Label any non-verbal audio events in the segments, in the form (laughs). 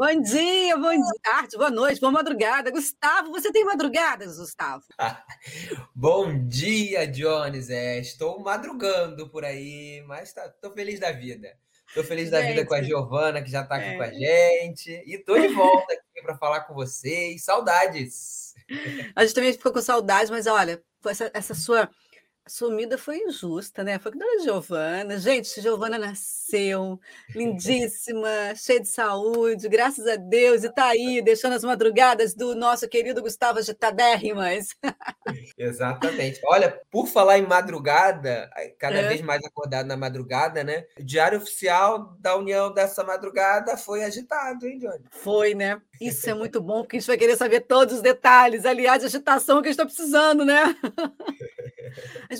Bom dia, bom dia, tarde, boa noite, boa madrugada. Gustavo, você tem madrugadas, Gustavo? (laughs) bom dia, Jones. É, estou madrugando por aí, mas estou tá, feliz da vida. Estou feliz da gente, vida com a Giovana, que já está aqui é. com a gente. E estou de volta aqui para falar com vocês. Saudades! (laughs) A gente também ficou com saudades, mas olha, essa, essa sua sumida foi injusta, né? Foi da Giovana. Gente, Giovana nasceu lindíssima, cheia de saúde, graças a Deus, e está aí, deixando as madrugadas do nosso querido Gustavo Agitadérrimas. Exatamente. Olha, por falar em madrugada, cada é. vez mais acordado na madrugada, né? O diário oficial da União dessa madrugada foi agitado, hein, Johnny? Foi, né? Isso é muito bom, porque a gente vai querer saber todos os detalhes. Aliás, a agitação que a gente está precisando, né? (laughs)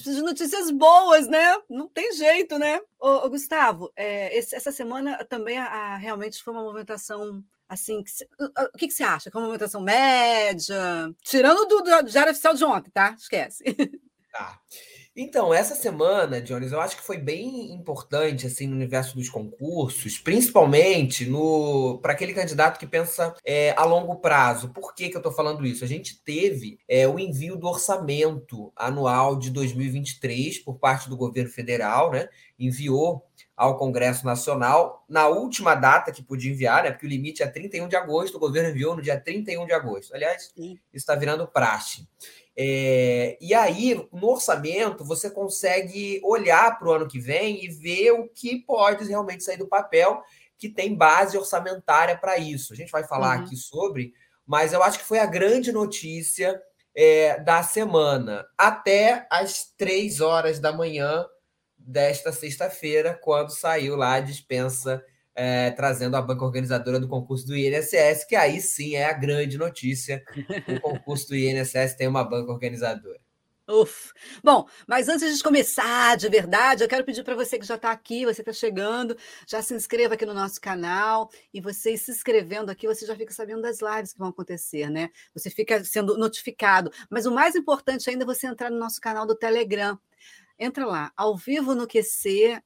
A gente precisa de notícias boas, né? Não tem jeito, né? Ô, ô Gustavo, é, esse, essa semana também a, a, realmente foi uma movimentação assim. Que, o que, que você acha? Que é uma movimentação média? Tirando do, do Diário Oficial de ontem, tá? Esquece. Tá. Então, essa semana, Jones, eu acho que foi bem importante assim no universo dos concursos, principalmente no para aquele candidato que pensa é, a longo prazo. Por que, que eu estou falando isso? A gente teve é, o envio do orçamento anual de 2023 por parte do governo federal, né? Enviou ao Congresso Nacional na última data que podia enviar, né? Porque o limite é 31 de agosto, o governo enviou no dia 31 de agosto. Aliás, isso está virando praxe. É, e aí, no orçamento, você consegue olhar para o ano que vem e ver o que pode realmente sair do papel, que tem base orçamentária para isso. A gente vai falar uhum. aqui sobre, mas eu acho que foi a grande notícia é, da semana, até às três horas da manhã desta sexta-feira, quando saiu lá a dispensa é, trazendo a banca organizadora do concurso do INSS, que aí sim é a grande notícia. O (laughs) concurso do INSS tem uma banca organizadora. Uf. Bom, mas antes de começar de verdade, eu quero pedir para você que já está aqui, você está chegando, já se inscreva aqui no nosso canal. E você se inscrevendo aqui, você já fica sabendo das lives que vão acontecer, né? Você fica sendo notificado. Mas o mais importante ainda é você entrar no nosso canal do Telegram. Entra lá, ao vivo no QC.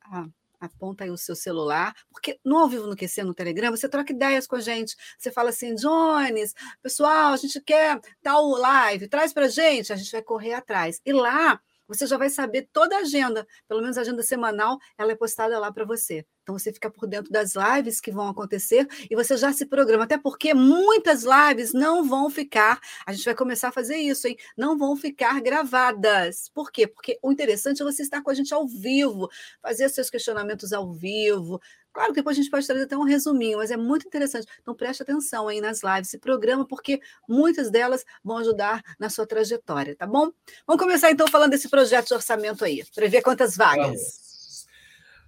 Aponta aí o seu celular, porque no ao vivo no QC, no Telegram, você troca ideias com a gente. Você fala assim, Jones, pessoal, a gente quer tal live, traz para gente, a gente vai correr atrás. E lá você já vai saber toda a agenda, pelo menos a agenda semanal, ela é postada lá para você. Então você fica por dentro das lives que vão acontecer e você já se programa, até porque muitas lives não vão ficar, a gente vai começar a fazer isso, hein? Não vão ficar gravadas. Por quê? Porque o interessante é você estar com a gente ao vivo, fazer seus questionamentos ao vivo. Claro que depois a gente pode trazer até um resuminho, mas é muito interessante. Então preste atenção aí nas lives, se programa, porque muitas delas vão ajudar na sua trajetória, tá bom? Vamos começar então falando desse projeto de orçamento aí, para ver quantas vagas. Vamos.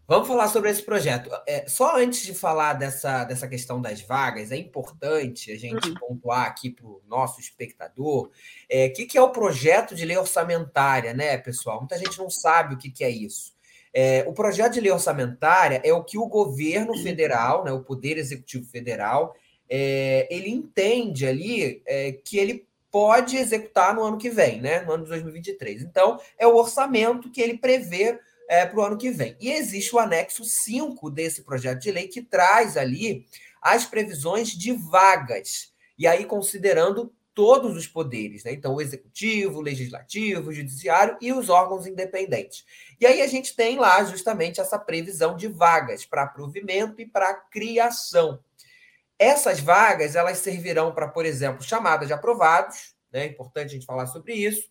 Vamos falar sobre esse projeto. É, só antes de falar dessa, dessa questão das vagas, é importante a gente uhum. pontuar aqui para o nosso espectador o é, que, que é o projeto de lei orçamentária, né, pessoal? Muita gente não sabe o que, que é isso. É, o projeto de lei orçamentária é o que o governo federal, né, o Poder Executivo Federal, é, ele entende ali é, que ele pode executar no ano que vem, né, no ano de 2023. Então, é o orçamento que ele prevê é, para o ano que vem. E existe o anexo 5 desse projeto de lei que traz ali as previsões de vagas. E aí, considerando todos os poderes, né? Então, o executivo, o legislativo, o judiciário e os órgãos independentes. E aí a gente tem lá justamente essa previsão de vagas para provimento e para criação. Essas vagas, elas servirão para, por exemplo, chamada de aprovados, né? É importante a gente falar sobre isso,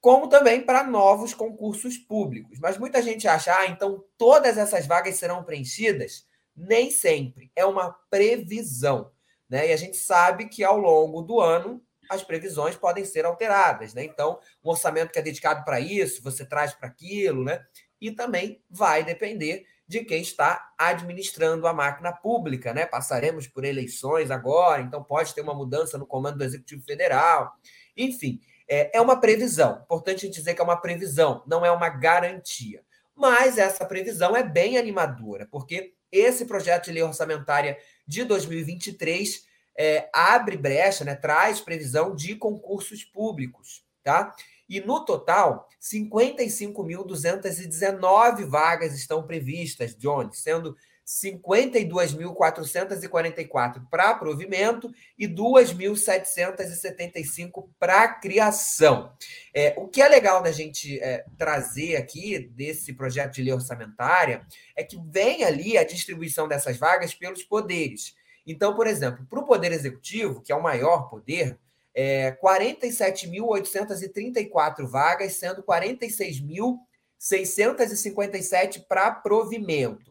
como também para novos concursos públicos. Mas muita gente acha, ah, então todas essas vagas serão preenchidas? Nem sempre. É uma previsão. Né? E a gente sabe que ao longo do ano as previsões podem ser alteradas. Né? Então, um orçamento que é dedicado para isso, você traz para aquilo, né? E também vai depender de quem está administrando a máquina pública, né? Passaremos por eleições agora, então pode ter uma mudança no comando do Executivo Federal. Enfim, é, é uma previsão. Importante dizer que é uma previsão, não é uma garantia. Mas essa previsão é bem animadora, porque esse projeto de lei orçamentária de 2023 é, abre brecha, né, traz previsão de concursos públicos, tá? E no total, 55.219 vagas estão previstas, Johnny, sendo 52.444 para provimento e 2.775 para criação. É, o que é legal da gente é, trazer aqui desse projeto de lei orçamentária é que vem ali a distribuição dessas vagas pelos poderes. Então, por exemplo, para o Poder Executivo, que é o maior poder, é 47.834 vagas, sendo 46.657 para provimento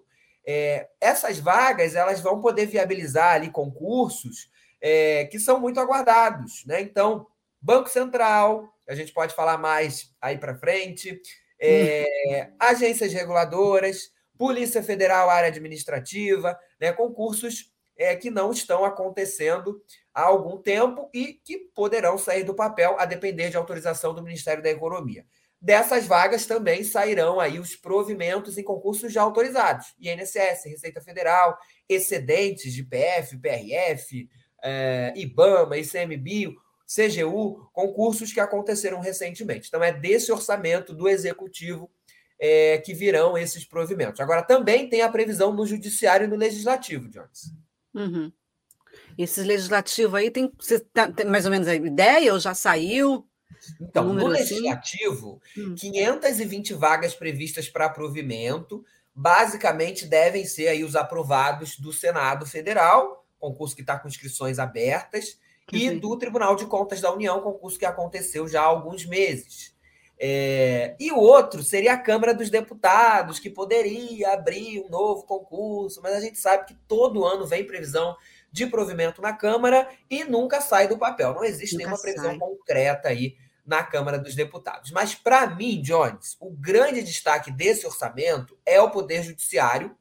é, essas vagas elas vão poder viabilizar ali concursos é, que são muito aguardados, né? Então, Banco Central, a gente pode falar mais aí para frente, é, agências reguladoras, Polícia Federal, área administrativa, né? Concursos é, que não estão acontecendo há algum tempo e que poderão sair do papel a depender de autorização do Ministério da Economia. Dessas vagas também sairão aí os provimentos em concursos já autorizados. INSS, Receita Federal, excedentes de PF, PRF, é, IBAMA, ICMBio, CGU, concursos que aconteceram recentemente. Então, é desse orçamento do Executivo é, que virão esses provimentos. Agora, também tem a previsão no Judiciário e no Legislativo, Jones. Uhum. Esse legislativo aí tem, você tá, tem mais ou menos a ideia ou já saiu? Então, no assim? legislativo, assim? 520 vagas previstas para provimento, basicamente devem ser aí os aprovados do Senado Federal, concurso que está com inscrições abertas, e do Tribunal de Contas da União, concurso que aconteceu já há alguns meses. É, e o outro seria a Câmara dos Deputados, que poderia abrir um novo concurso, mas a gente sabe que todo ano vem previsão de provimento na Câmara e nunca sai do papel. Não existe nunca nenhuma previsão sai. concreta aí na Câmara dos Deputados. Mas, para mim, Jones, o grande destaque desse orçamento é o Poder Judiciário.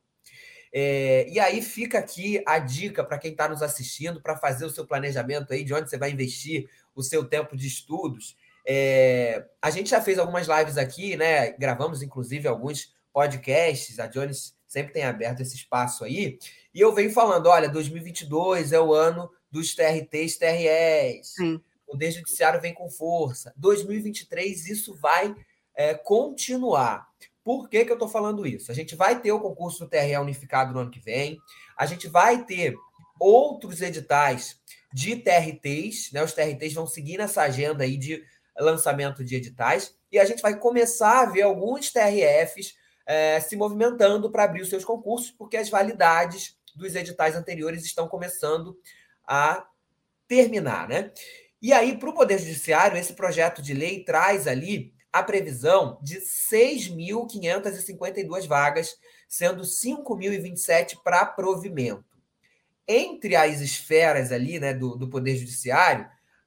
É, e aí fica aqui a dica para quem está nos assistindo, para fazer o seu planejamento aí, de onde você vai investir o seu tempo de estudos. É, a gente já fez algumas lives aqui, né? Gravamos, inclusive, alguns podcasts. A Jones sempre tem aberto esse espaço aí. E eu venho falando: olha, 2022 é o ano dos TRTs, TREs. Sim. O Poder Judiciário vem com força. 2023, isso vai é, continuar. Por que, que eu estou falando isso? A gente vai ter o concurso do TRE unificado no ano que vem, a gente vai ter outros editais de TRTs, né? Os TRTs vão seguir nessa agenda aí de lançamento de editais, e a gente vai começar a ver alguns TRFs é, se movimentando para abrir os seus concursos, porque as validades dos editais anteriores estão começando a terminar, né? E aí, para o Poder Judiciário, esse projeto de lei traz ali a previsão de 6.552 vagas, sendo 5.027 para provimento. Entre as esferas ali né, do, do Poder Judiciário,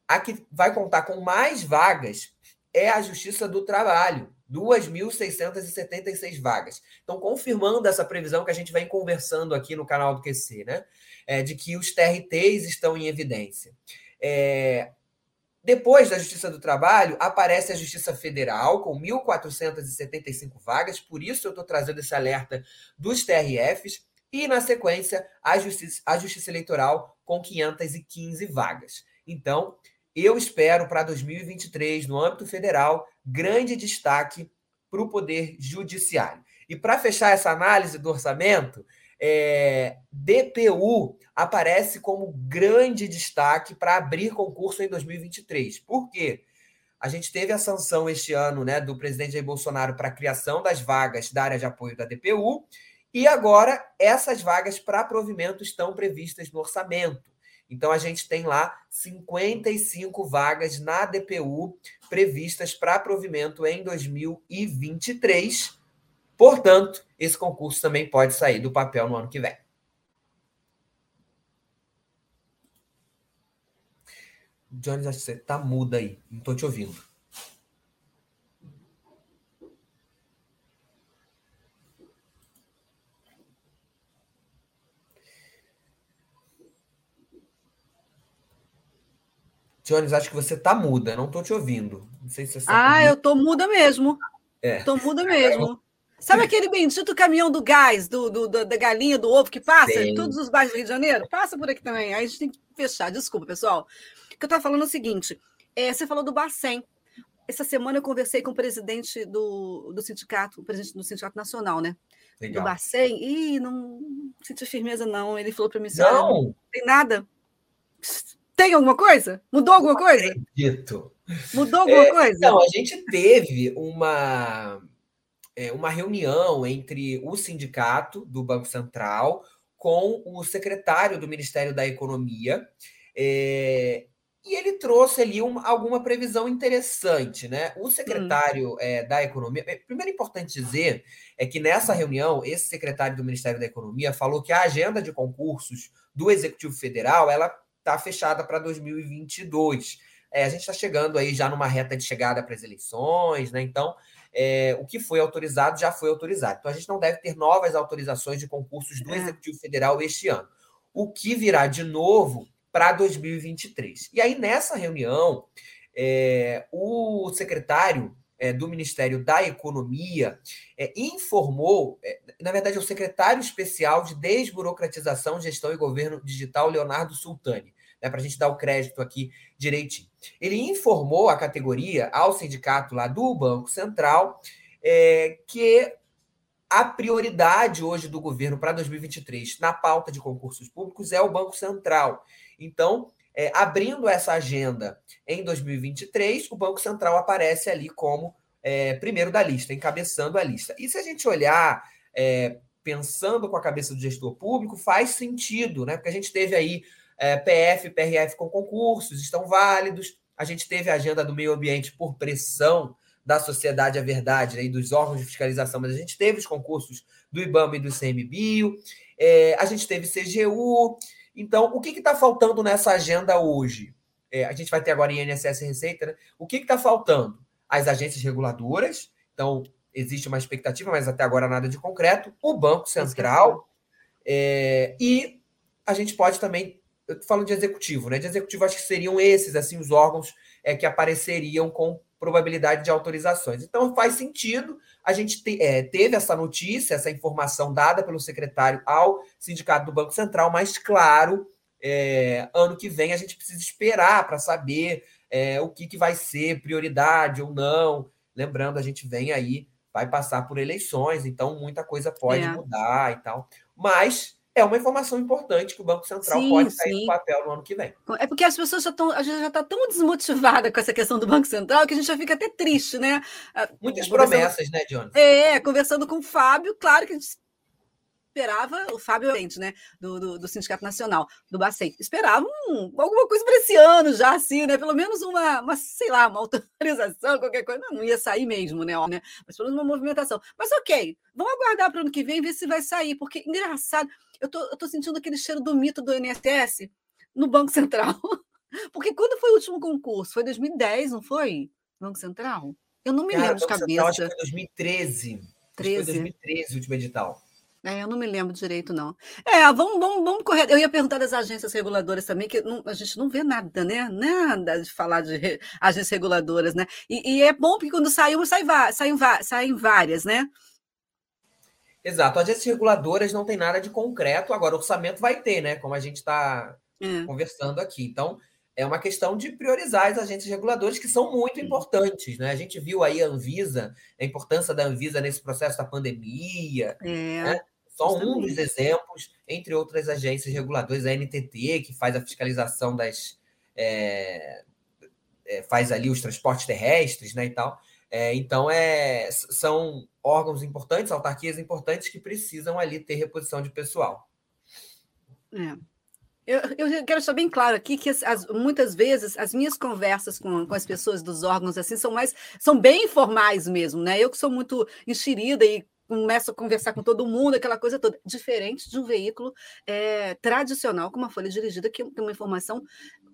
a que vai contar com mais vagas é a Justiça do Trabalho, 2.676 vagas. Então, confirmando essa previsão que a gente vem conversando aqui no canal do QC, né? É, de que os TRTs estão em evidência. É, depois da Justiça do Trabalho, aparece a Justiça Federal, com 1.475 vagas, por isso eu estou trazendo esse alerta dos TRFs, e, na sequência, a Justiça, a Justiça Eleitoral, com 515 vagas. Então, eu espero para 2023, no âmbito federal, grande destaque para o Poder Judiciário. E para fechar essa análise do orçamento, é, DPU aparece como grande destaque para abrir concurso em 2023. Por quê? A gente teve a sanção este ano né, do presidente Jair Bolsonaro para a criação das vagas da área de apoio da DPU, e agora essas vagas para provimento estão previstas no orçamento. Então a gente tem lá 55 vagas na DPU previstas para provimento em 2023 Portanto, esse concurso também pode sair do papel no ano que vem. Jones, acho que você tá muda aí. Não estou te ouvindo. Jones, acho que você tá muda, não estou te ouvindo. Não sei se você tá Ah, eu tô muda mesmo. É. Tô muda mesmo. Sabe aquele bendito caminhão do gás, do, do, do da galinha, do ovo que passa Sim. em todos os bairros do Rio de Janeiro? Passa por aqui também. Aí a gente tem que fechar. Desculpa, pessoal. O que eu estava falando é o seguinte: é, você falou do Bacen. essa semana eu conversei com o presidente do, do sindicato, o presidente do Sindicato Nacional, né? Legal. Do Bacen, e não senti firmeza, não. Ele falou para mim assim: não. não tem nada. Tem alguma coisa? Mudou alguma coisa? Acredito. Mudou alguma é, coisa? Não, a gente teve uma, é, uma reunião entre o sindicato do Banco Central com o secretário do Ministério da Economia. É, e ele trouxe ali uma, alguma previsão interessante, né? O secretário hum. é, da Economia. É, primeiro, é importante dizer é que nessa reunião, esse secretário do Ministério da Economia falou que a agenda de concursos do Executivo Federal ela está fechada para 2022. É, a gente está chegando aí já numa reta de chegada para as eleições, né? Então, é, o que foi autorizado já foi autorizado. Então, a gente não deve ter novas autorizações de concursos do é. Executivo Federal este ano. O que virá de novo para 2023. E aí, nessa reunião, é, o secretário é, do Ministério da Economia é, informou, é, na verdade, é o secretário especial de Desburocratização, Gestão e Governo Digital, Leonardo Sultani, né, para a gente dar o crédito aqui direitinho. Ele informou a categoria, ao sindicato lá do Banco Central, é, que a prioridade hoje do governo para 2023 na pauta de concursos públicos é o Banco Central. Então, é, abrindo essa agenda em 2023, o Banco Central aparece ali como é, primeiro da lista, encabeçando a lista. E se a gente olhar, é, pensando com a cabeça do gestor público, faz sentido, né? Porque a gente teve aí é, PF e PRF com concursos, estão válidos. A gente teve a agenda do meio ambiente por pressão da sociedade a verdade né, e dos órgãos de fiscalização, mas a gente teve os concursos do IBAMA e do ICMBio, é, a gente teve CGU, então, o que está faltando nessa agenda hoje? É, a gente vai ter agora INSS Receita, né? O que está faltando? As agências reguladoras. Então, existe uma expectativa, mas até agora nada de concreto. O Banco Central. É, e a gente pode também. Eu falo de executivo, né? De executivo, acho que seriam esses, assim, os órgãos é, que apareceriam com probabilidade de autorizações. Então, faz sentido a gente te, é, teve essa notícia, essa informação dada pelo secretário ao sindicato do Banco Central, mas, claro, é, ano que vem a gente precisa esperar para saber é, o que, que vai ser prioridade ou não. Lembrando, a gente vem aí, vai passar por eleições, então muita coisa pode é. mudar e tal. Mas é uma informação importante que o Banco Central sim, pode sair sim. do papel no ano que vem. É porque as pessoas já estão, a gente já está tão desmotivada com essa questão do Banco Central que a gente já fica até triste, né? Muitas promessas, né, Johnny? É, conversando com o Fábio, claro que a gente esperava, o Fábio né, do, do, do, Sindicato Nacional, do Bacen, esperava um, alguma coisa para esse ano já, assim, né? Pelo menos uma, uma, sei lá, uma autorização, (laughs) qualquer coisa. Não, não ia sair mesmo, né? né? Mas pelo menos uma movimentação. Mas ok, vamos aguardar para o ano que vem e ver se vai sair, porque engraçado, eu tô, eu tô sentindo aquele cheiro do mito do INSS no Banco Central. (laughs) Porque quando foi o último concurso? Foi 2010, não foi? Banco Central? Eu não me Cara, lembro de cabeça. Central, acho que foi 2013. 13. Foi 2013 o último edital. É, eu não me lembro direito, não. É, vamos, vamos, vamos correr. Eu ia perguntar das agências reguladoras também, que não, a gente não vê nada, né? Nada de falar de re, agências reguladoras, né? E, e, é bom porque quando saiu, saem, saem, saem várias, né? Exato. Agências reguladoras não tem nada de concreto, agora o orçamento vai ter, né? Como a gente está é. conversando aqui. Então, é uma questão de priorizar as agências reguladoras que são muito importantes, né? A gente viu aí a Anvisa, a importância da Anvisa nesse processo da pandemia, é. né? Só um dos exemplos, entre outras agências reguladoras, a NTT, que faz a fiscalização das. É, é, faz ali os transportes terrestres, né, e tal. É, então, é, são órgãos importantes, autarquias importantes que precisam ali ter reposição de pessoal. É. Eu, eu, quero deixar bem claro aqui que as, as, muitas vezes as minhas conversas com, com, as pessoas dos órgãos assim são mais são bem informais mesmo, né? Eu que sou muito enxerida e começo a conversar com todo mundo, aquela coisa toda, diferente de um veículo é, tradicional, como a Folha Dirigida, que tem uma informação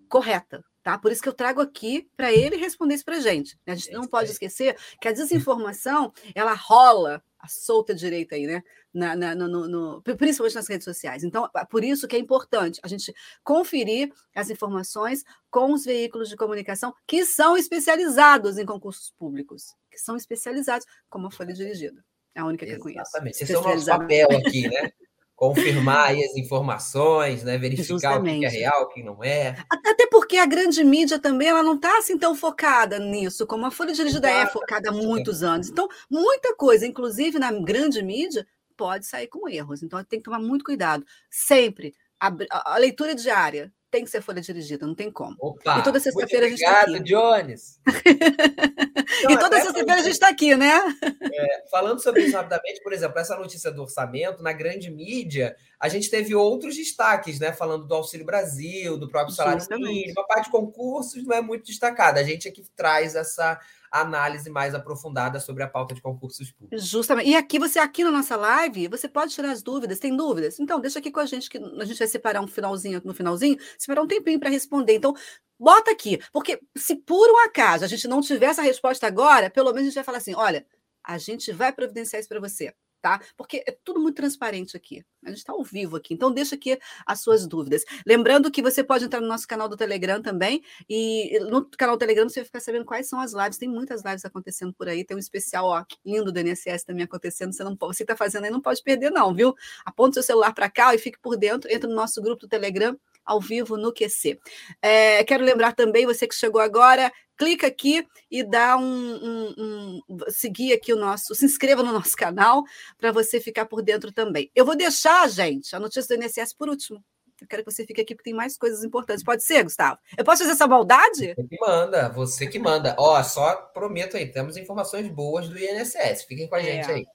correta, tá? Por isso que eu trago aqui para ele responder isso para a gente. A gente não pode esquecer que a desinformação ela rola a solta direita aí, né? Na, na, no, no, principalmente nas redes sociais. Então, por isso que é importante a gente conferir as informações com os veículos de comunicação que são especializados em concursos públicos, que são especializados, como a Folha Dirigida. É a única que eu conheço. Exatamente. Esse é o nosso papel aqui, né? (laughs) confirmar aí as informações, né? verificar Justamente. o que é real, o que não é. Até porque a grande mídia também ela não está assim tão focada nisso, como a Folha Dirigida é focada há muitos anos. Então, muita coisa, inclusive na grande mídia, pode sair com erros. Então, tem que tomar muito cuidado. Sempre. A, a leitura diária tem que ser folha dirigida, não tem como. Opa, e toda sexta-feira a gente está aqui. Jones. Então, (laughs) e toda sexta-feira a gente está aqui, né? É, falando sobre isso rapidamente, por exemplo, essa notícia do orçamento, na grande mídia, a gente teve outros destaques, né? Falando do Auxílio Brasil, do próprio salário mínimo. A parte de concursos não é muito destacada. A gente aqui traz essa análise mais aprofundada sobre a pauta de concursos públicos. Justamente. E aqui, você aqui na nossa live, você pode tirar as dúvidas. Tem dúvidas? Então, deixa aqui com a gente, que a gente vai separar um finalzinho no finalzinho, separar um tempinho para responder. Então, bota aqui, porque se por um acaso a gente não tiver essa resposta agora, pelo menos a gente vai falar assim: olha, a gente vai providenciar isso para você tá? Porque é tudo muito transparente aqui. A gente está ao vivo aqui, então deixa aqui as suas dúvidas. Lembrando que você pode entrar no nosso canal do Telegram também, e no canal do Telegram você vai ficar sabendo quais são as lives. Tem muitas lives acontecendo por aí, tem um especial ó, lindo do INSS também acontecendo. Você não você está fazendo aí, não pode perder, não, viu? Aponte seu celular para cá e fique por dentro, entra no nosso grupo do Telegram ao vivo no QC. É, quero lembrar também, você que chegou agora, clica aqui e dá um, um, um, seguir aqui o nosso, se inscreva no nosso canal para você ficar por dentro também. Eu vou deixar, gente, a notícia do INSS por último. Eu quero que você fique aqui porque tem mais coisas importantes. Pode ser, Gustavo? Eu posso fazer essa maldade? Você que manda, você que manda. Ó, só prometo aí, temos informações boas do INSS. Fiquem com a é. gente aí.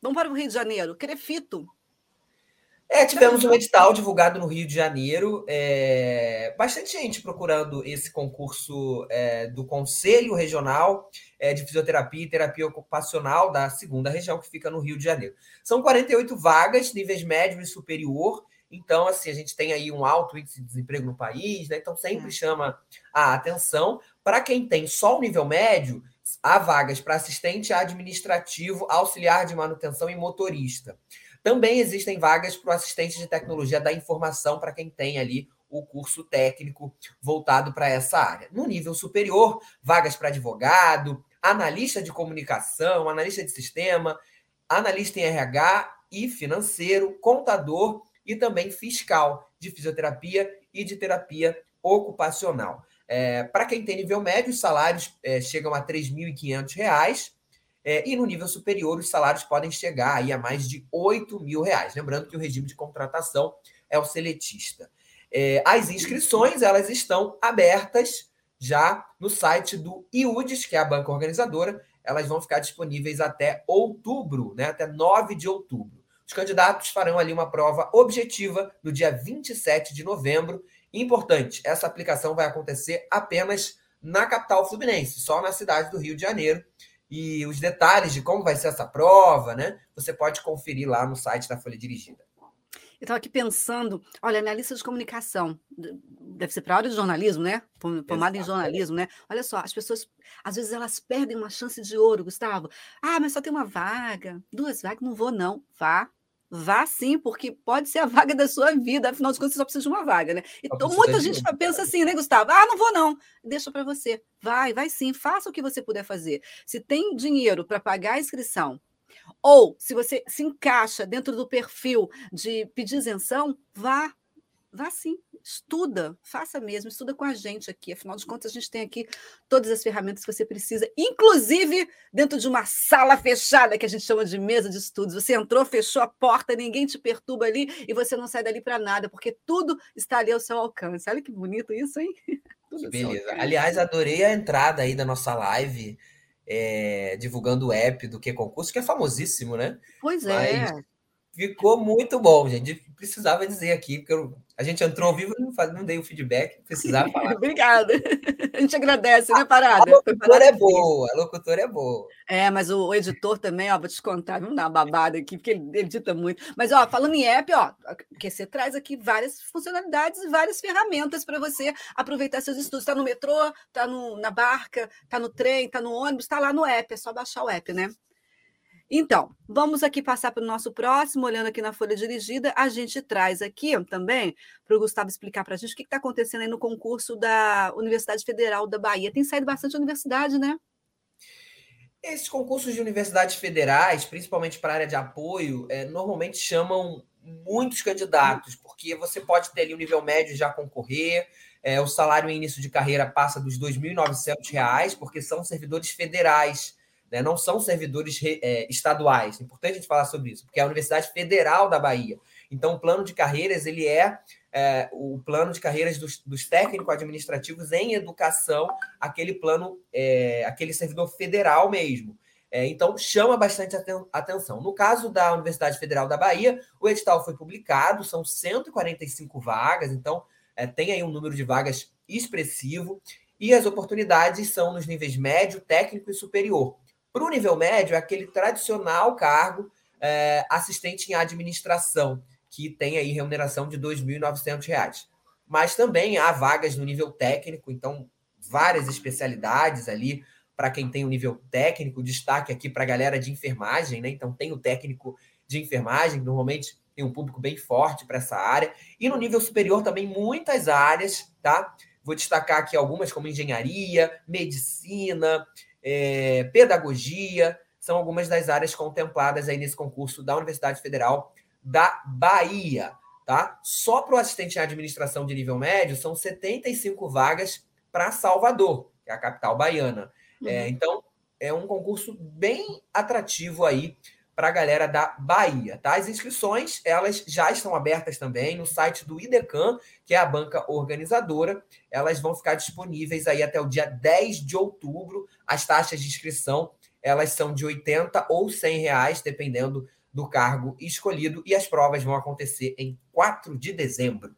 Vamos para o Rio de Janeiro. Crefito é, tivemos um edital divulgado no Rio de Janeiro, é, bastante gente procurando esse concurso é, do Conselho Regional é, de Fisioterapia e Terapia Ocupacional da segunda região, que fica no Rio de Janeiro. São 48 vagas, níveis médio e superior, então, assim, a gente tem aí um alto índice de desemprego no país, né? Então, sempre é. chama a atenção. Para quem tem só o nível médio, há vagas para assistente administrativo, auxiliar de manutenção e motorista. Também existem vagas para o assistente de tecnologia da informação para quem tem ali o curso técnico voltado para essa área. No nível superior, vagas para advogado, analista de comunicação, analista de sistema, analista em RH e financeiro, contador e também fiscal de fisioterapia e de terapia ocupacional. É, para quem tem nível médio, os salários é, chegam a R$ 3.500 é, e no nível superior, os salários podem chegar aí a mais de 8 mil reais. Lembrando que o regime de contratação é o seletista. É, as inscrições elas estão abertas já no site do IUDES, que é a banca organizadora. Elas vão ficar disponíveis até outubro, né, até 9 de outubro. Os candidatos farão ali uma prova objetiva no dia 27 de novembro. Importante, essa aplicação vai acontecer apenas na capital fluminense, só na cidade do Rio de Janeiro. E os detalhes de como vai ser essa prova, né? Você pode conferir lá no site da Folha Dirigida. Eu estava aqui pensando, olha, minha lista de comunicação, deve ser para a área de jornalismo, né? Formada em jornalismo, né? Olha só, as pessoas, às vezes elas perdem uma chance de ouro, Gustavo. Ah, mas só tem uma vaga, duas vagas, não vou não. Vá, Vá sim, porque pode ser a vaga da sua vida, afinal de contas, você só precisa de uma vaga, né? Então, muita gente pensa assim, né, Gustavo? Ah, não vou não. Deixa para você. Vai, vai sim, faça o que você puder fazer. Se tem dinheiro para pagar a inscrição, ou se você se encaixa dentro do perfil de pedir isenção, vá, vá sim, estuda, faça mesmo, estuda com a gente aqui. Afinal de contas, a gente tem aqui todas as ferramentas que você precisa, inclusive dentro de uma sala fechada que a gente chama de mesa de estudos. Você entrou, fechou a porta, ninguém te perturba ali e você não sai dali para nada, porque tudo está ali ao seu alcance. Olha que bonito isso, hein? (laughs) Tudo Beleza. Aliás, adorei a entrada aí da nossa live. É, divulgando o app do Que Concurso, que é famosíssimo, né? Pois é. Ficou muito bom, gente. Precisava dizer aqui, porque eu a gente entrou ao vivo e não, não dei o feedback, precisava (laughs) falar. Obrigada. A gente agradece, né, Parada? A locutora é boa, a locutora é boa. É, mas o, o, editor também, ó, vou te contar, vamos dar uma babada aqui, porque ele edita muito. Mas, ó, falando em app, ó, que você traz aqui várias funcionalidades e várias ferramentas para você aproveitar seus estudos. Está no metrô, está na barca, está no trem, está no ônibus, está lá no app, é só baixar o app, né? Então, vamos aqui passar para o nosso próximo, olhando aqui na folha dirigida, a gente traz aqui também para o Gustavo explicar para a gente o que está acontecendo aí no concurso da Universidade Federal da Bahia. Tem saído bastante universidade, né? Esses concursos de universidades federais, principalmente para a área de apoio, é, normalmente chamam muitos candidatos, porque você pode ter ali o um nível médio já concorrer, é, o salário em início de carreira passa dos R$ 2.900, porque são servidores federais, né? não são servidores é, estaduais. É importante a gente falar sobre isso, porque é a Universidade Federal da Bahia. Então, o plano de carreiras ele é, é o plano de carreiras dos, dos técnico-administrativos em educação, aquele plano, é, aquele servidor federal mesmo. É, então, chama bastante atenção. No caso da Universidade Federal da Bahia, o edital foi publicado, são 145 vagas, então é, tem aí um número de vagas expressivo, e as oportunidades são nos níveis médio, técnico e superior. Para o nível médio, é aquele tradicional cargo é, assistente em administração, que tem aí remuneração de R$ 2.900. Mas também há vagas no nível técnico, então várias especialidades ali para quem tem o um nível técnico, destaque aqui para a galera de enfermagem, né? Então tem o técnico de enfermagem, normalmente tem um público bem forte para essa área. E no nível superior também muitas áreas, tá? Vou destacar aqui algumas como engenharia, medicina, é, pedagogia, são algumas das áreas contempladas aí nesse concurso da Universidade Federal da Bahia, tá? Só para o assistente em administração de nível médio são 75 vagas para Salvador, que é a capital baiana. É, uhum. É, então, é um concurso bem atrativo aí para a galera da Bahia, tá? As inscrições, elas já estão abertas também no site do IDECAN, que é a banca organizadora. Elas vão ficar disponíveis aí até o dia 10 de outubro. As taxas de inscrição, elas são de 80 ou 100 reais, dependendo do cargo escolhido, e as provas vão acontecer em 4 de dezembro.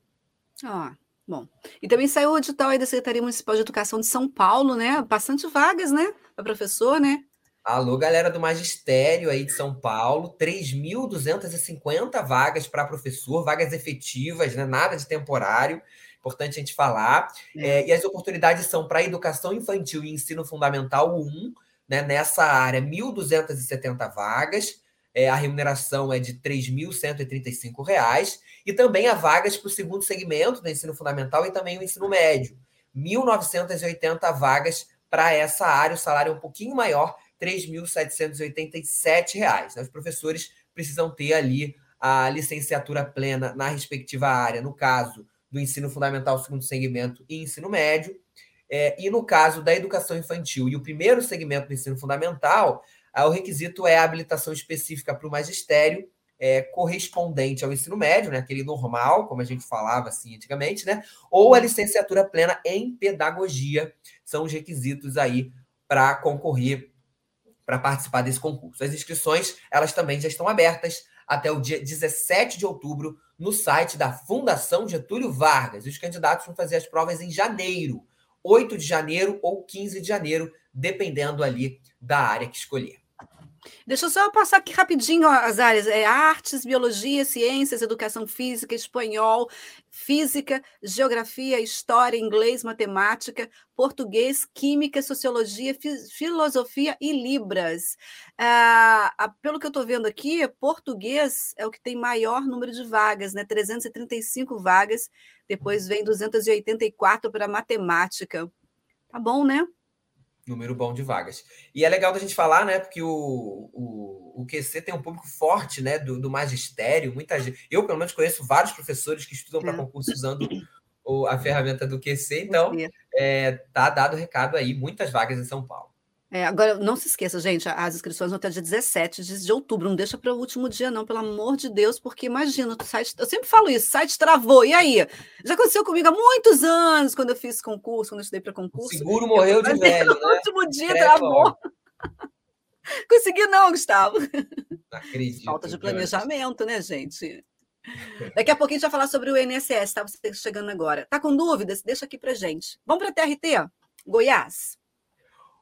Ah, bom. E também saiu o edital aí da Secretaria Municipal de Educação de São Paulo, né? Bastante vagas, né? Para professor, né? Alô, galera do magistério aí de São Paulo, 3.250 vagas para professor, vagas efetivas, né? nada de temporário, importante a gente falar. É. É, e as oportunidades são para educação infantil e ensino fundamental 1, né? nessa área, 1.270 vagas, é, a remuneração é de R$ 3.135, e também há vagas para o segundo segmento do ensino fundamental e também o ensino médio, 1.980 vagas para essa área, o salário é um pouquinho maior, R$ 3.787. Né? Os professores precisam ter ali a licenciatura plena na respectiva área, no caso do ensino fundamental, segundo segmento e ensino médio. É, e no caso da educação infantil e o primeiro segmento do ensino fundamental, o requisito é a habilitação específica para o magistério, é, correspondente ao ensino médio, né, aquele normal, como a gente falava assim antigamente, né, ou a licenciatura plena em pedagogia, são os requisitos aí para concorrer para participar desse concurso. As inscrições, elas também já estão abertas até o dia 17 de outubro no site da Fundação Getúlio Vargas. Os candidatos vão fazer as provas em janeiro, 8 de janeiro ou 15 de janeiro, dependendo ali da área que escolher. Deixa eu só passar aqui rapidinho as áreas: é artes, biologia, ciências, educação física, espanhol, física, geografia, história, inglês, matemática, português, química, sociologia, filosofia e libras. Ah, pelo que eu estou vendo aqui, português é o que tem maior número de vagas, né? 335 vagas. Depois vem 284 para matemática. Tá bom, né? Número bom de vagas. E é legal da gente falar, né? Porque o, o, o QC tem um público forte, né? Do, do magistério, muita gente. Eu, pelo menos, conheço vários professores que estudam para concurso usando (laughs) o, a ferramenta do QC, então é, tá dado o recado aí, muitas vagas em São Paulo. É, agora, não se esqueça, gente, as inscrições vão até dia 17 de outubro. Não deixa para o último dia, não, pelo amor de Deus, porque imagina, o site. Eu sempre falo isso, o site travou. E aí? Já aconteceu comigo há muitos anos, quando eu fiz concurso, quando eu estudei para concurso. O seguro morreu de (laughs) velho. No né? último dia travou. (laughs) Consegui, não, Gustavo. Não acredito. Falta de planejamento, né, gente? Daqui a pouquinho a gente vai falar sobre o INSS, tá? Você chegando agora. Tá com dúvidas? Deixa aqui pra gente. Vamos para a TRT? Goiás.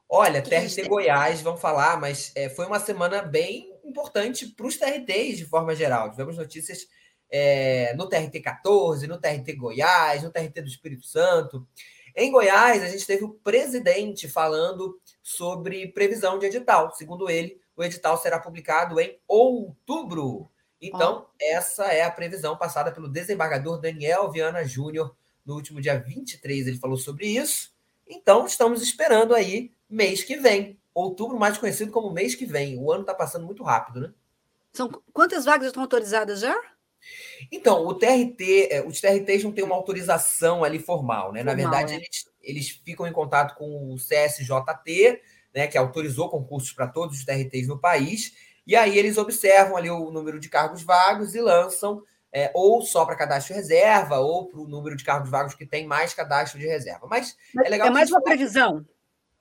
Olha, TRT Goiás, vamos falar, mas é, foi uma semana bem importante para os TRTs de forma geral. Tivemos notícias é, no TRT 14, no TRT Goiás, no TRT do Espírito Santo. Em Goiás, a gente teve o presidente falando sobre previsão de edital. Segundo ele, o edital será publicado em outubro. Então, oh. essa é a previsão passada pelo desembargador Daniel Viana Júnior no último dia 23. Ele falou sobre isso. Então, estamos esperando aí mês que vem. Outubro, mais conhecido como mês que vem. O ano está passando muito rápido, né? São quantas vagas estão autorizadas já? Então, o TRT, é, os TRTs não têm uma autorização ali formal, né? Formal, Na verdade, é. eles, eles ficam em contato com o CSJT, né, que autorizou concursos para todos os TRTs no país, e aí eles observam ali o número de cargos vagos e lançam é, ou só para cadastro de reserva, ou para o número de cargos vagos que tem mais cadastro de reserva. Mas, Mas é legal. É mais uma previsão.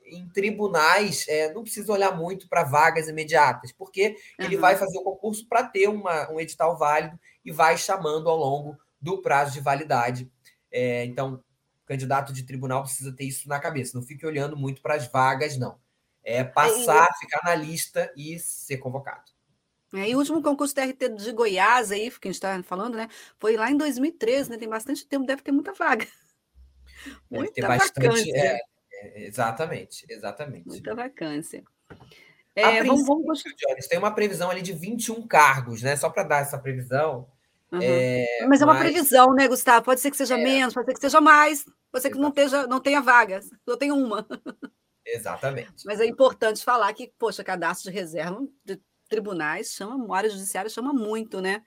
Em tribunais, é, não precisa olhar muito para vagas imediatas, porque uhum. ele vai fazer o concurso para ter uma, um edital válido e vai chamando ao longo do prazo de validade. É, então, o candidato de tribunal precisa ter isso na cabeça. Não fique olhando muito para as vagas, não. É passar, e... ficar na lista e ser convocado. É, e o último concurso TRT de Goiás, aí, que a gente está falando, né? Foi lá em 2013, né? Tem bastante tempo, deve ter muita vaga. (laughs) Muita ter bastante. É, é, exatamente, exatamente. Muita vacância. É, vamos, vamos... Jones, tem uma previsão ali de 21 cargos, né? Só para dar essa previsão. Uhum. É, mas é uma mas... previsão, né, Gustavo? Pode ser que seja é. menos, pode ser que seja mais, pode ser que não, esteja, não tenha vagas, só tem uma. (laughs) Exatamente. Mas é importante falar que, poxa, cadastro de reserva tribunais chama, a área judiciária chama muito, né?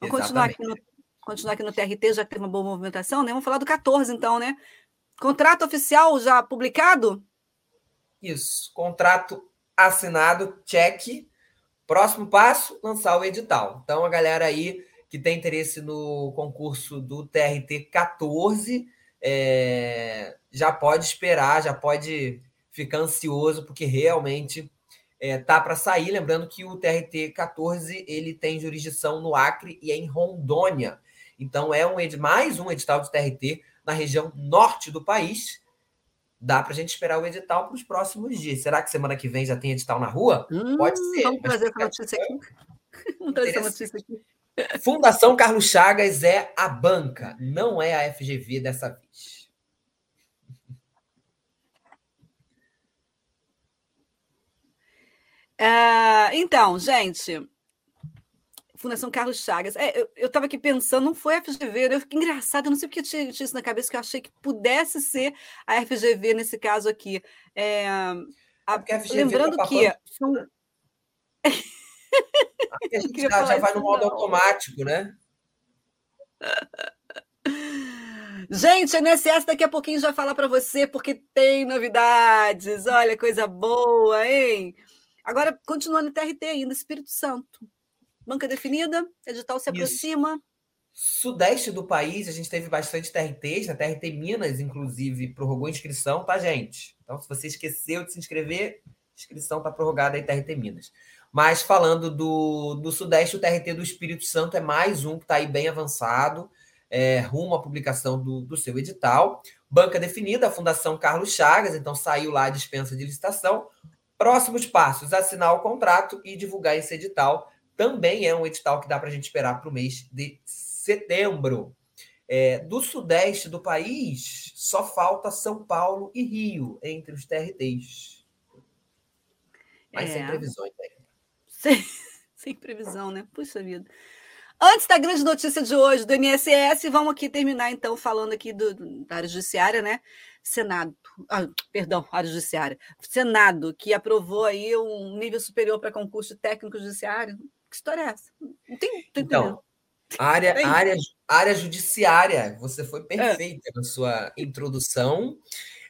Vamos continuar aqui, no, continuar aqui no TRT, já que teve uma boa movimentação, né? Vamos falar do 14, então, né? Contrato oficial já publicado? Isso, contrato assinado, cheque. Próximo passo, lançar o edital. Então, a galera aí que tem interesse no concurso do TRT 14, é, já pode esperar, já pode ficar ansioso, porque realmente é, tá para sair. Lembrando que o TRT 14 ele tem jurisdição no Acre e é em Rondônia. Então, é um, mais um edital de TRT na região norte do país dá para a gente esperar o edital para os próximos dias. Será que semana que vem já tem edital na rua? Hum, Pode ser. Vamos trazer essa notícia aqui. (laughs) Vamos trazer essa notícia aqui. Fundação Carlos Chagas é a banca, não é a FGV dessa vez. Uh, então, gente, Fundação Carlos Chagas. É, eu estava aqui pensando, não foi a FGV, eu fiquei engraçado, eu não sei porque eu tinha, tinha isso na cabeça, que eu achei que pudesse ser a FGV nesse caso aqui. É, a, a lembrando tá que. A gente já, já vai no modo não. automático, né? Gente, a NSS daqui a pouquinho já falar para você, porque tem novidades. Olha, coisa boa, hein? Agora, continuando no TRT ainda, Espírito Santo. Banca definida, edital se aproxima. Isso. Sudeste do país, a gente teve bastante TRTs, na né? TRT Minas, inclusive, prorrogou a inscrição, tá, gente? Então, se você esqueceu de se inscrever, inscrição está prorrogada em TRT Minas. Mas falando do, do Sudeste, o TRT do Espírito Santo é mais um que está aí bem avançado, é, rumo à publicação do, do seu edital. Banca definida, a Fundação Carlos Chagas, então saiu lá a dispensa de licitação. Próximos passos: assinar o contrato e divulgar esse edital também é um edital que dá para a gente esperar para o mês de setembro. É, do sudeste do país, só falta São Paulo e Rio entre os TRTs. Mas é. sem previsões ainda. Sem, (laughs) sem previsão, né? Puxa vida. Antes da grande notícia de hoje do INSS, vamos aqui terminar então falando aqui do, da área judiciária, né? Senado, ah, perdão, área judiciária, Senado, que aprovou aí um nível superior para concurso técnico judiciário. Que história é essa? Não tem. tem então, área, tem. área, área judiciária, você foi é. perfeita é. na sua introdução.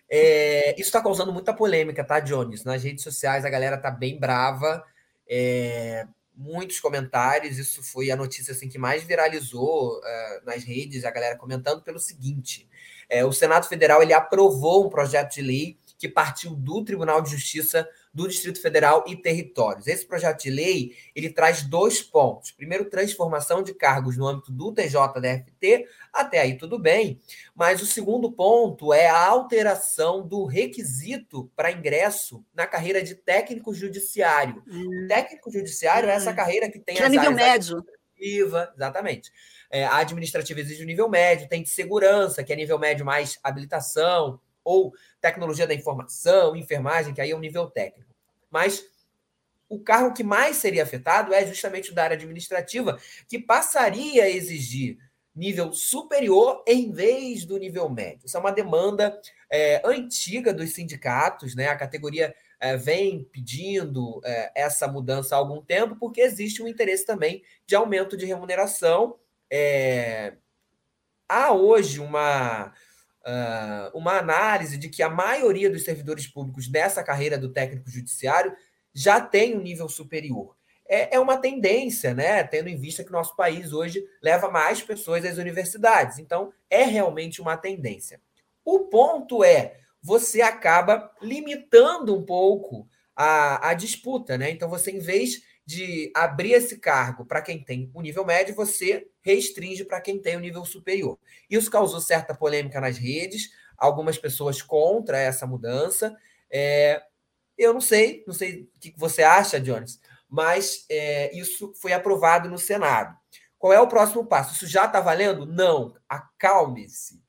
É, isso está causando muita polêmica, tá, Jones? Nas redes sociais a galera tá bem brava. É, muitos comentários. Isso foi a notícia assim que mais viralizou uh, nas redes, a galera comentando pelo seguinte: é, o Senado Federal ele aprovou um projeto de lei que partiu do Tribunal de Justiça do Distrito Federal e Territórios. Esse projeto de lei, ele traz dois pontos. Primeiro, transformação de cargos no âmbito do TJDFT, até aí tudo bem. Mas o segundo ponto é a alteração do requisito para ingresso na carreira de técnico judiciário. Hum. Técnico judiciário hum. é essa hum. carreira que tem que é as nível médio. Exatamente. É, exige o nível médio, tem de segurança, que é nível médio mais habilitação, ou tecnologia da informação, enfermagem, que aí é um nível técnico. Mas o cargo que mais seria afetado é justamente o da área administrativa, que passaria a exigir nível superior em vez do nível médio. Isso é uma demanda é, antiga dos sindicatos, né? A categoria é, vem pedindo é, essa mudança há algum tempo, porque existe um interesse também de aumento de remuneração. É, há hoje uma, uh, uma análise de que a maioria dos servidores públicos dessa carreira do técnico judiciário já tem um nível superior. É, é uma tendência, né? Tendo em vista que nosso país hoje leva mais pessoas às universidades. Então, é realmente uma tendência. O ponto é, você acaba limitando um pouco a, a disputa, né? Então, você, em vez de abrir esse cargo para quem tem o nível médio, você restringe para quem tem o nível superior. Isso causou certa polêmica nas redes, algumas pessoas contra essa mudança. É, eu não sei, não sei o que você acha, Jones, mas é, isso foi aprovado no Senado. Qual é o próximo passo? Isso já está valendo? Não, acalme-se.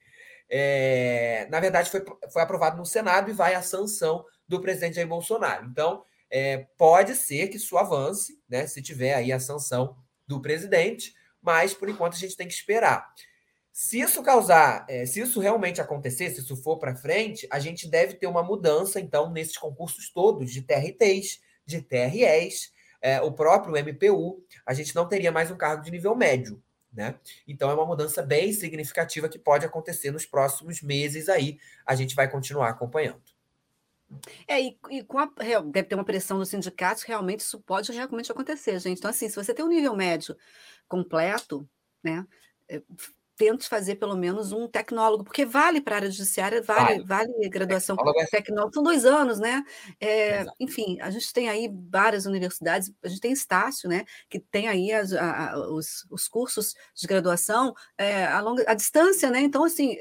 É, na verdade, foi, foi aprovado no Senado e vai à sanção do presidente Jair Bolsonaro. Então, é, pode ser que isso avance, né, se tiver aí a sanção do presidente, mas por enquanto a gente tem que esperar. Se isso causar, é, se isso realmente acontecer, se isso for para frente, a gente deve ter uma mudança, então, nesses concursos todos de TRTs, de TREs, é, o próprio MPU, a gente não teria mais um cargo de nível médio. Né? Então é uma mudança bem significativa que pode acontecer nos próximos meses aí. A gente vai continuar acompanhando. É, e, e com a, deve ter uma pressão dos sindicatos, realmente isso pode realmente acontecer, gente. Então, assim, se você tem um nível médio completo, né? É, tente fazer pelo menos um tecnólogo, porque vale para a área judiciária, vale, vale, vale graduação tecnólogo, é tecnólogo, são dois anos, né? É, enfim, a gente tem aí várias universidades, a gente tem Estácio, né? Que tem aí as, a, a, os, os cursos de graduação é, a, longa, a distância, né? Então, assim,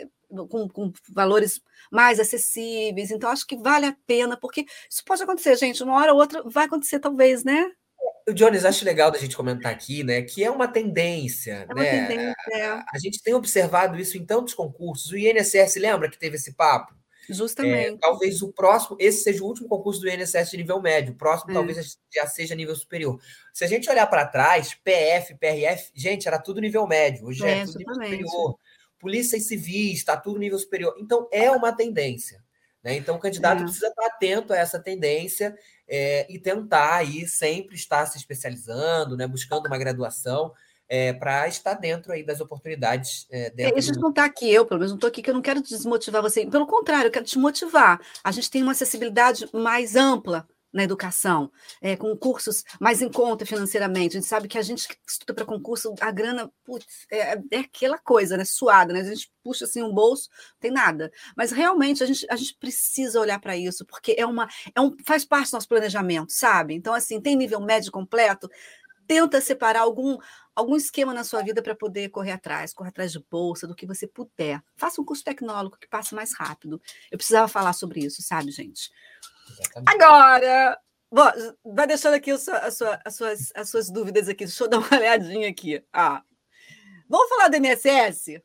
com, com, valores mais acessíveis. Então, acho que vale a pena, porque isso pode acontecer, gente. Uma hora ou outra vai acontecer, talvez, né? O Jones, acho legal da gente comentar aqui, né? Que é uma tendência, é uma né? Tendência. É. A gente tem observado isso em tantos concursos. O INSS, lembra que teve esse papo? Justamente. É, talvez o próximo, esse seja o último concurso do INSS de nível médio, o próximo é. talvez já seja nível superior. Se a gente olhar para trás, PF, PRF, gente, era tudo nível médio, hoje é, é tudo nível superior polícias civis, está tudo nível superior. Então, é uma tendência. Né? Então, o candidato é. precisa estar atento a essa tendência é, e tentar aí sempre estar se especializando, né? buscando uma graduação. É, para estar dentro aí das oportunidades. É, dentro Deixa eu contar aqui, eu, pelo menos, não estou aqui, que eu não quero desmotivar você. Pelo contrário, eu quero te motivar. A gente tem uma acessibilidade mais ampla na educação, é, com cursos mais em conta financeiramente. A gente sabe que a gente que estuda para concurso, a grana, putz, é, é, aquela coisa, né? Suada, né? A gente puxa assim um bolso, não tem nada. Mas realmente a gente, a gente precisa olhar para isso, porque é uma, é um, faz parte do nosso planejamento, sabe? Então, assim, tem nível médio completo, tenta separar algum algum esquema na sua vida para poder correr atrás, correr atrás de bolsa, do que você puder. Faça um curso tecnológico que passe mais rápido. Eu precisava falar sobre isso, sabe, gente? Exatamente. Agora, bom, vai deixando aqui as, sua, as, suas, as suas dúvidas aqui. Deixa eu dar uma (laughs) olhadinha aqui. Ah, vamos falar do INSS?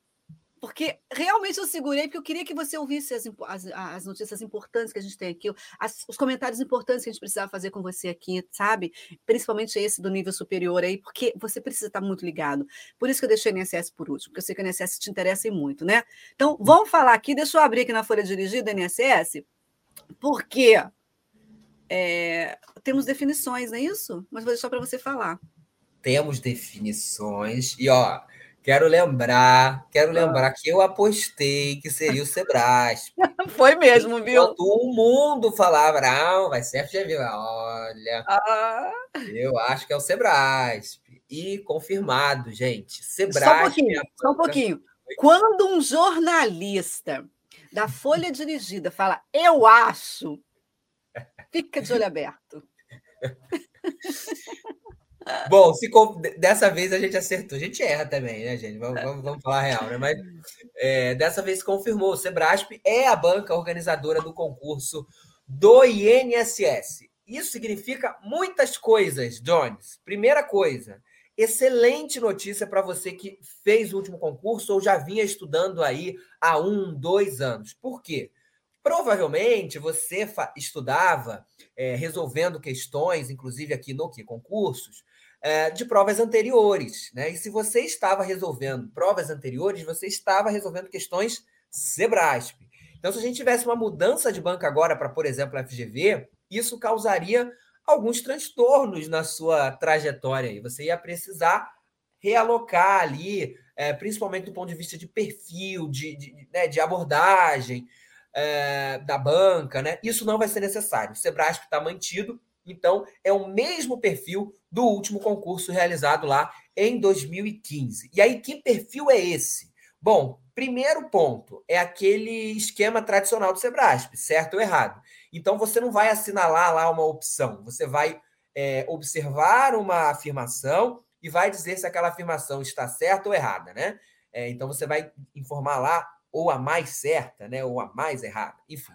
Porque realmente eu segurei, porque eu queria que você ouvisse as, as, as notícias importantes que a gente tem aqui, as, os comentários importantes que a gente precisava fazer com você aqui, sabe? Principalmente esse do nível superior aí, porque você precisa estar muito ligado. Por isso que eu deixei o INSS por último, porque eu sei que o INSS te interessa muito, né? Então, vamos falar aqui, deixa eu abrir aqui na folha dirigida INSS, porque é, temos definições, não é isso? Mas vou deixar para você falar. Temos definições, e ó, quero lembrar, quero ah. lembrar que eu apostei que seria o Sebrasp. (laughs) Foi mesmo, viu? Todo mundo falava, não, vai ser FGV. Olha, ah. eu acho que é o Sebrasp. E confirmado, gente. Sebrasp. Só um pouquinho, é só um pouquinho. Quando um jornalista da Folha Dirigida fala, eu acho, Fica de olho aberto. (laughs) Bom, se dessa vez a gente acertou, a gente erra também, né, gente? Vamos, vamos, vamos falar real, né? Mas é, dessa vez confirmou, o Sebrasp é a banca organizadora do concurso do INSS. Isso significa muitas coisas, Jones. Primeira coisa, excelente notícia para você que fez o último concurso ou já vinha estudando aí há um, dois anos. Por quê? Provavelmente você estudava é, resolvendo questões, inclusive aqui no que concursos, é, de provas anteriores, né? E se você estava resolvendo provas anteriores, você estava resolvendo questões Sebrasp. Então, se a gente tivesse uma mudança de banco agora para, por exemplo, a FGV, isso causaria alguns transtornos na sua trajetória. E você ia precisar realocar ali, é, principalmente do ponto de vista de perfil, de, de, né, de abordagem é, da banca. Né? Isso não vai ser necessário. O Sebrasp está mantido, então é o mesmo perfil do último concurso realizado lá em 2015. E aí, que perfil é esse? Bom, primeiro ponto é aquele esquema tradicional do Sebrasp, certo ou errado. Então, você não vai assinalar lá uma opção, você vai é, observar uma afirmação e vai dizer se aquela afirmação está certa ou errada, né? É, então, você vai informar lá ou a mais certa, né? Ou a mais errada, enfim.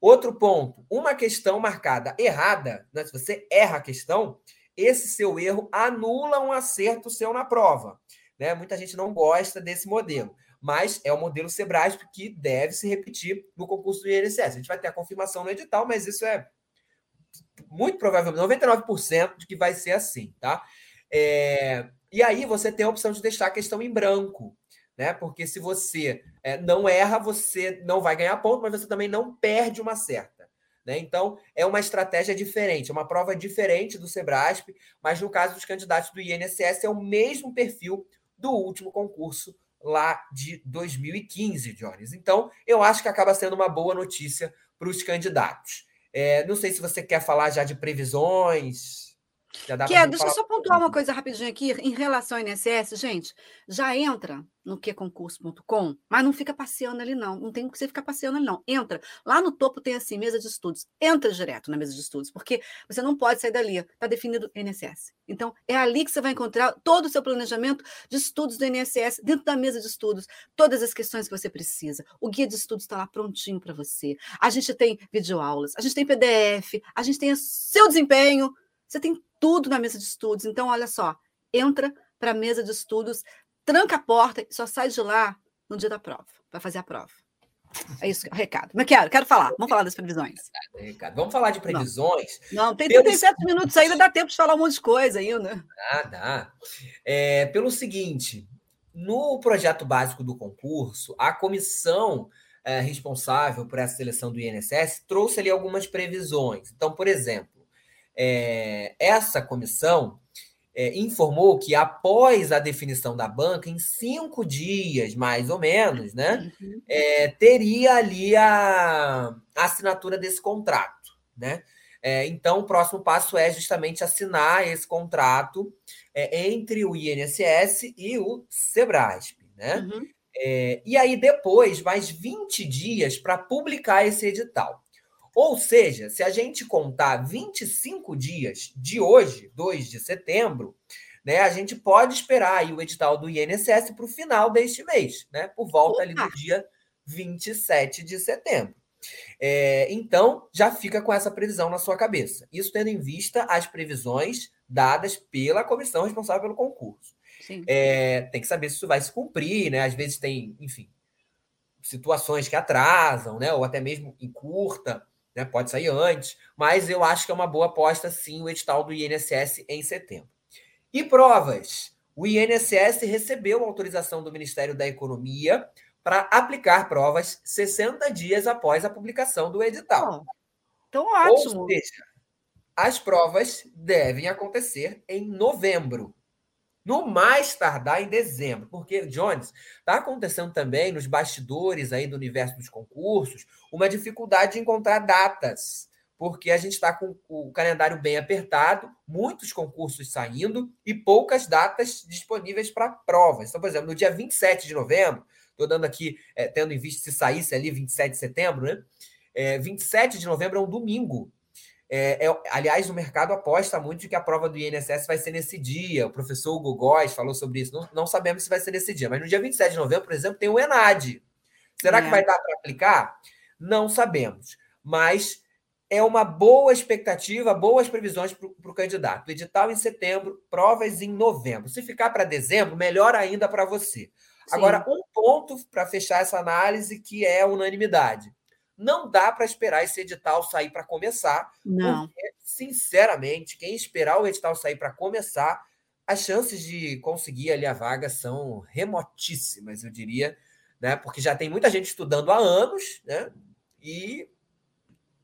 Outro ponto, uma questão marcada errada, né? se você erra a questão, esse seu erro anula um acerto seu na prova. Né? Muita gente não gosta desse modelo, mas é o modelo Sebrasp que deve se repetir no concurso do INSS. A gente vai ter a confirmação no edital, mas isso é muito provavelmente 99% de que vai ser assim, tá? É, e aí você tem a opção de deixar a questão em branco, né? Porque se você é, não erra, você não vai ganhar ponto, mas você também não perde uma certa. Né? Então, é uma estratégia diferente, é uma prova diferente do Sebrasp, mas no caso dos candidatos do INSS é o mesmo perfil do último concurso lá de 2015, Jones. Então, eu acho que acaba sendo uma boa notícia para os candidatos. É, não sei se você quer falar já de previsões. Que é, deixa eu só pontuar uma coisa rapidinho aqui em relação ao INSS, gente. Já entra no queconcurso.com, mas não fica passeando ali, não. Não tem que você ficar passeando ali, não. Entra. Lá no topo tem assim, mesa de estudos. Entra direto na mesa de estudos, porque você não pode sair dali. Está definido INSS. Então, é ali que você vai encontrar todo o seu planejamento de estudos do INSS, dentro da mesa de estudos, todas as questões que você precisa. O guia de estudos está lá prontinho para você. A gente tem videoaulas, a gente tem PDF, a gente tem o seu desempenho. Você tem tudo na mesa de estudos. Então, olha só, entra para a mesa de estudos, tranca a porta e só sai de lá no dia da prova, vai fazer a prova. É isso, é o recado. Mas quero, quero falar. Vamos falar das previsões. Recado. Vamos falar de previsões. Não, não tem 37 pelo... minutos ainda, dá tempo de falar um monte de coisa ainda. Ah, dá. É, pelo seguinte, no projeto básico do concurso, a comissão é, responsável por essa seleção do INSS trouxe ali algumas previsões. Então, por exemplo, é, essa comissão é, informou que após a definição da banca, em cinco dias, mais ou menos, né, uhum. é, teria ali a, a, assinatura desse contrato, né? É, então, o próximo passo é justamente assinar esse contrato é, entre o INSS e o Sebrasp, né? Uhum. É, e aí, depois, mais 20 dias para publicar esse edital. Ou seja, se a gente contar 25 dias de hoje, 2 de setembro, né, a gente pode esperar o edital do INSS para o final deste mês, né, por volta ali do dia 27 de setembro. É, então, já fica com essa previsão na sua cabeça. Isso tendo em vista as previsões dadas pela comissão responsável pelo concurso. É, tem que saber se isso vai se cumprir, né? Às vezes tem, enfim, situações que atrasam, né? Ou até mesmo encurta né? Pode sair antes, mas eu acho que é uma boa aposta, sim, o edital do INSS em setembro. E provas? O INSS recebeu autorização do Ministério da Economia para aplicar provas 60 dias após a publicação do edital. então, ótimo. Ou seja, as provas devem acontecer em novembro no mais tardar em dezembro, porque, Jones, está acontecendo também nos bastidores aí do universo dos concursos uma dificuldade de encontrar datas, porque a gente está com o calendário bem apertado, muitos concursos saindo e poucas datas disponíveis para provas. Então, por exemplo, no dia 27 de novembro, estou dando aqui, é, tendo em vista se saísse ali 27 de setembro, né? É, 27 de novembro é um domingo. É, é, aliás, o mercado aposta muito de que a prova do INSS vai ser nesse dia. O professor Hugo Góes falou sobre isso. Não, não, sabemos se vai ser nesse dia, mas no dia 27 de novembro, por exemplo, tem o ENAD. Será é. que vai dar para aplicar? Não sabemos. Mas é uma boa expectativa, boas previsões para o candidato. Edital em setembro, provas em novembro. Se ficar para dezembro, melhor ainda para você. Sim. Agora, um ponto para fechar essa análise que é unanimidade não dá para esperar esse edital sair para começar. Não. Porque, sinceramente, quem esperar o edital sair para começar, as chances de conseguir ali a vaga são remotíssimas, eu diria, né? Porque já tem muita gente estudando há anos, né? E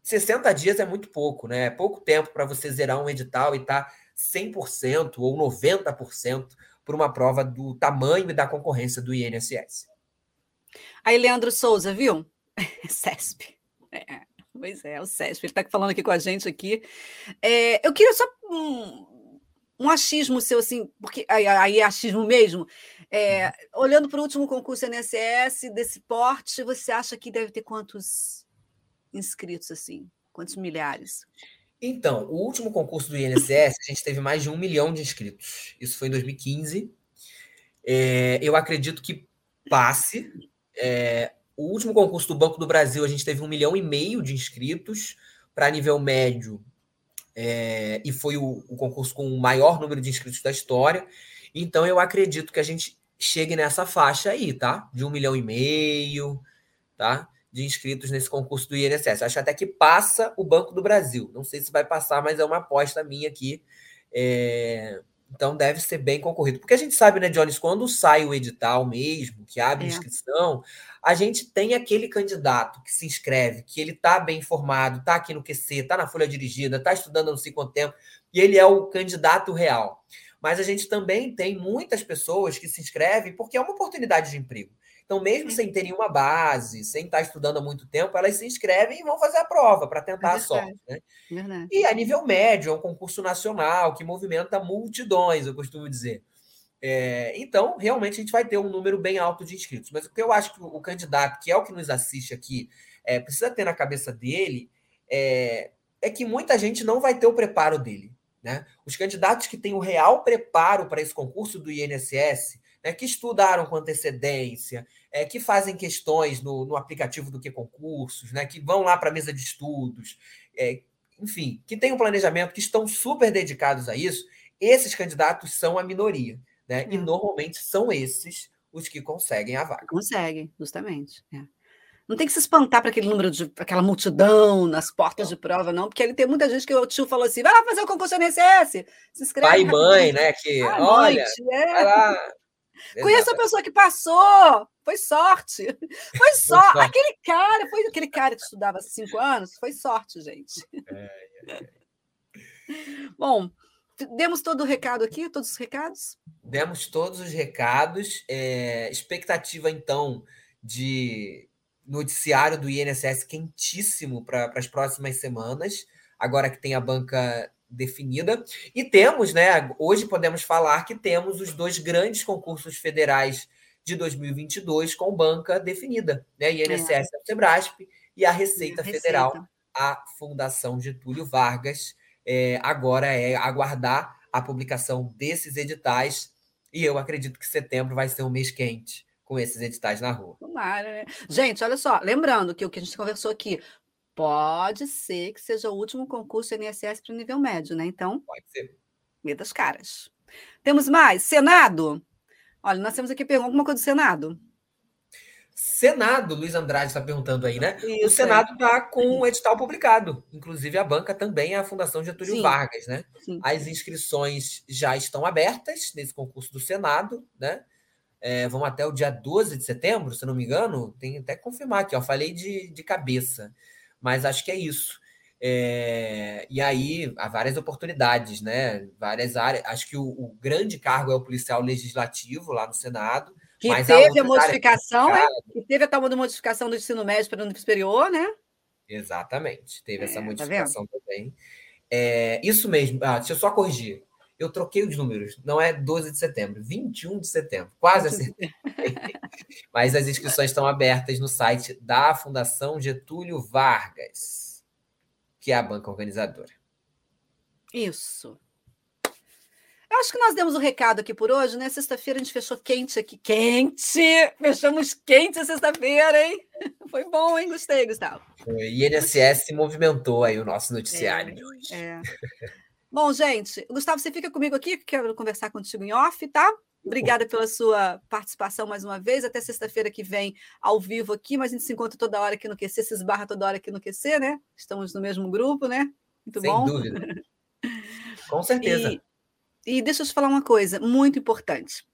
60 dias é muito pouco, né? É pouco tempo para você zerar um edital e estar tá 100% ou 90% por uma prova do tamanho e da concorrência do INSS. Aí, Leandro Souza, viu? (laughs) CESP. É, pois é, o CESP, ele está falando aqui com a gente aqui. É, eu queria só um, um, achismo seu, assim, porque aí, é achismo mesmo. É, uhum. olhando para o último concurso INSS, desse porte, você acha que deve ter quantos inscritos, assim? Quantos milhares? Então, o último concurso do INSS, a gente teve mais de um milhão de inscritos. Isso foi em 2015. É, eu acredito que passe. É, o último concurso do Banco do Brasil, a gente teve um milhão e meio de inscritos para nível médio. É, e foi o, o concurso com o maior número de inscritos da história. Então, eu acredito que a gente chegue nessa faixa aí, tá? De um milhão e meio, tá? de inscritos nesse concurso do INSS. Acho até que passa o Banco do Brasil. Não sei se vai passar, mas é uma aposta minha aqui. É... Então deve ser bem concorrido. Porque a gente sabe, né, Jones, quando sai o edital mesmo, que abre é. inscrição, a gente tem aquele candidato que se inscreve, que ele está bem informado, está aqui no QC, está na folha dirigida, está estudando não sei quanto tempo, e ele é o candidato real. Mas a gente também tem muitas pessoas que se inscrevem porque é uma oportunidade de emprego. Então, mesmo sem ter nenhuma base, sem estar estudando há muito tempo, elas se inscrevem e vão fazer a prova para tentar é a sorte. Né? E a nível médio, é um concurso nacional que movimenta multidões, eu costumo dizer. É, então, realmente, a gente vai ter um número bem alto de inscritos. Mas o que eu acho que o, candidato, que é o que nos assiste aqui, é, precisa ter na cabeça dele é, é que muita gente não vai ter o preparo dele. Né? Os candidatos que têm o real preparo para esse concurso do INSS, né, que estudaram com antecedência, é, que fazem questões no, no aplicativo do que concursos, né, que vão lá para a mesa de estudos, é, enfim, que têm um planejamento, que estão super dedicados a isso, esses candidatos são a minoria. Né? E normalmente são esses os que conseguem a vaga. Conseguem, justamente. É. Não tem que se espantar para aquele número de aquela multidão nas portas de prova, não, porque ele tem muita gente que o tio falou assim: vai lá fazer o concurso NSS, se inscreve. Pai e mãe, né? Que olha, noite, é. vai lá, Conheço a pessoa que passou. Foi sorte. (laughs) Foi só. Foi sorte. Aquele cara, foi aquele cara que estudava há cinco anos. Foi sorte, gente. É, é, é. Bom, demos todo o recado aqui, todos os recados? Demos todos os recados. É, expectativa, então, de noticiário do INSS quentíssimo para as próximas semanas. Agora que tem a banca definida. E temos, né, hoje podemos falar que temos os dois grandes concursos federais de 2022 com banca definida, né? INSS, é. a Sebrasp e a Receita, Receita, Federal, a Fundação Getúlio Vargas. É, agora é aguardar a publicação desses editais e eu acredito que setembro vai ser um mês quente com esses editais na rua. Tomara, né? Gente, olha só, lembrando que o que a gente conversou aqui, Pode ser que seja o último concurso INSS para o nível médio, né? Então, pode ser. Medo das caras. Temos mais? Senado? Olha, nós temos aqui pergunta alguma coisa do Senado. Senado, Luiz Andrade está perguntando aí, né? Isso, o Senado está é. com o edital publicado. Inclusive, a banca também é a Fundação Getúlio Sim. Vargas, né? Sim. As inscrições já estão abertas nesse concurso do Senado, né? É, vão até o dia 12 de setembro, se não me engano. Tem até que confirmar aqui, ó. Falei de, de cabeça mas acho que é isso. É, e aí há várias oportunidades, né? Várias áreas. Acho que o, o, grande cargo é o policial legislativo lá no Senado. Que teve a modificação, é? Que teve a tal modificação do ensino médio para o superior, né? Exatamente, teve é, essa tá modificação tá também. É, isso mesmo, ah, deixa eu só corrigir. Eu troquei os números, não é 12 de setembro, 21 de setembro, quase acertei. (laughs) Mas as inscrições estão abertas no site da Fundação Getúlio Vargas, que é a banca organizadora. Isso. Eu acho que nós demos o um recado aqui por hoje, né? Sexta-feira a gente fechou quente aqui. Quente! Fechamos quente sexta-feira, hein? (laughs) Foi bom, hein? Gostei, Gustavo. E INSS movimentou aí o nosso noticiário é, de hoje. É. (laughs) Bom, gente, Gustavo, você fica comigo aqui, quero conversar contigo em off, tá? Obrigada pela sua participação mais uma vez. Até sexta-feira que vem, ao vivo aqui, mas a gente se encontra toda hora aqui no QC, se esbarra toda hora aqui no QC, né? Estamos no mesmo grupo, né? Muito Sem bom. Sem dúvida. (laughs) Com certeza. E, e deixa eu te falar uma coisa muito importante.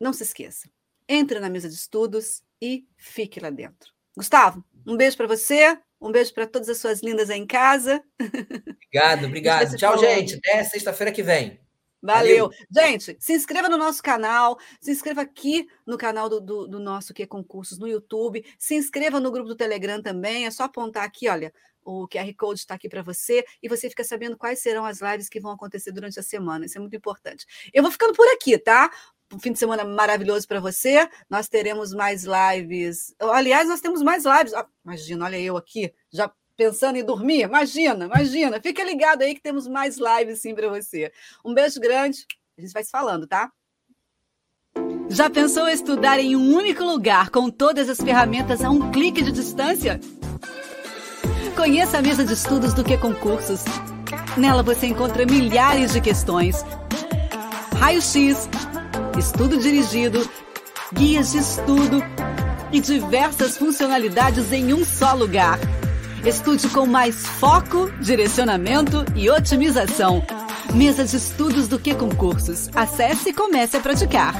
Não se esqueça. Entre na mesa de estudos e fique lá dentro. Gustavo, um beijo para você. Um beijo para todas as suas lindas aí em casa. Obrigado, (laughs) obrigado. Tchau, gente. Até sexta-feira que vem. Valeu. Valeu. Gente, se inscreva no nosso canal, se inscreva aqui no canal do, do, do nosso Que Concursos no YouTube, se inscreva no grupo do Telegram também, é só apontar aqui, olha, o QR Code está aqui para você e você fica sabendo quais serão as lives que vão acontecer durante a semana. Isso é muito importante. Eu vou ficando por aqui, tá? Um fim de semana maravilhoso para você. Nós teremos mais lives. Aliás, nós temos mais lives. Ah, imagina, olha eu aqui, já pensando em dormir? Imagina, imagina. Fica ligado aí que temos mais lives sim para você. Um beijo grande. A gente vai se falando, tá? Já pensou estudar em um único lugar com todas as ferramentas a um clique de distância? Conheça a mesa de estudos do que concursos. Nela você encontra milhares de questões, raio-x, estudo dirigido, guias de estudo e diversas funcionalidades em um só lugar. Estude com mais foco, direcionamento e otimização. Mesa de estudos do que concursos. Acesse e comece a praticar.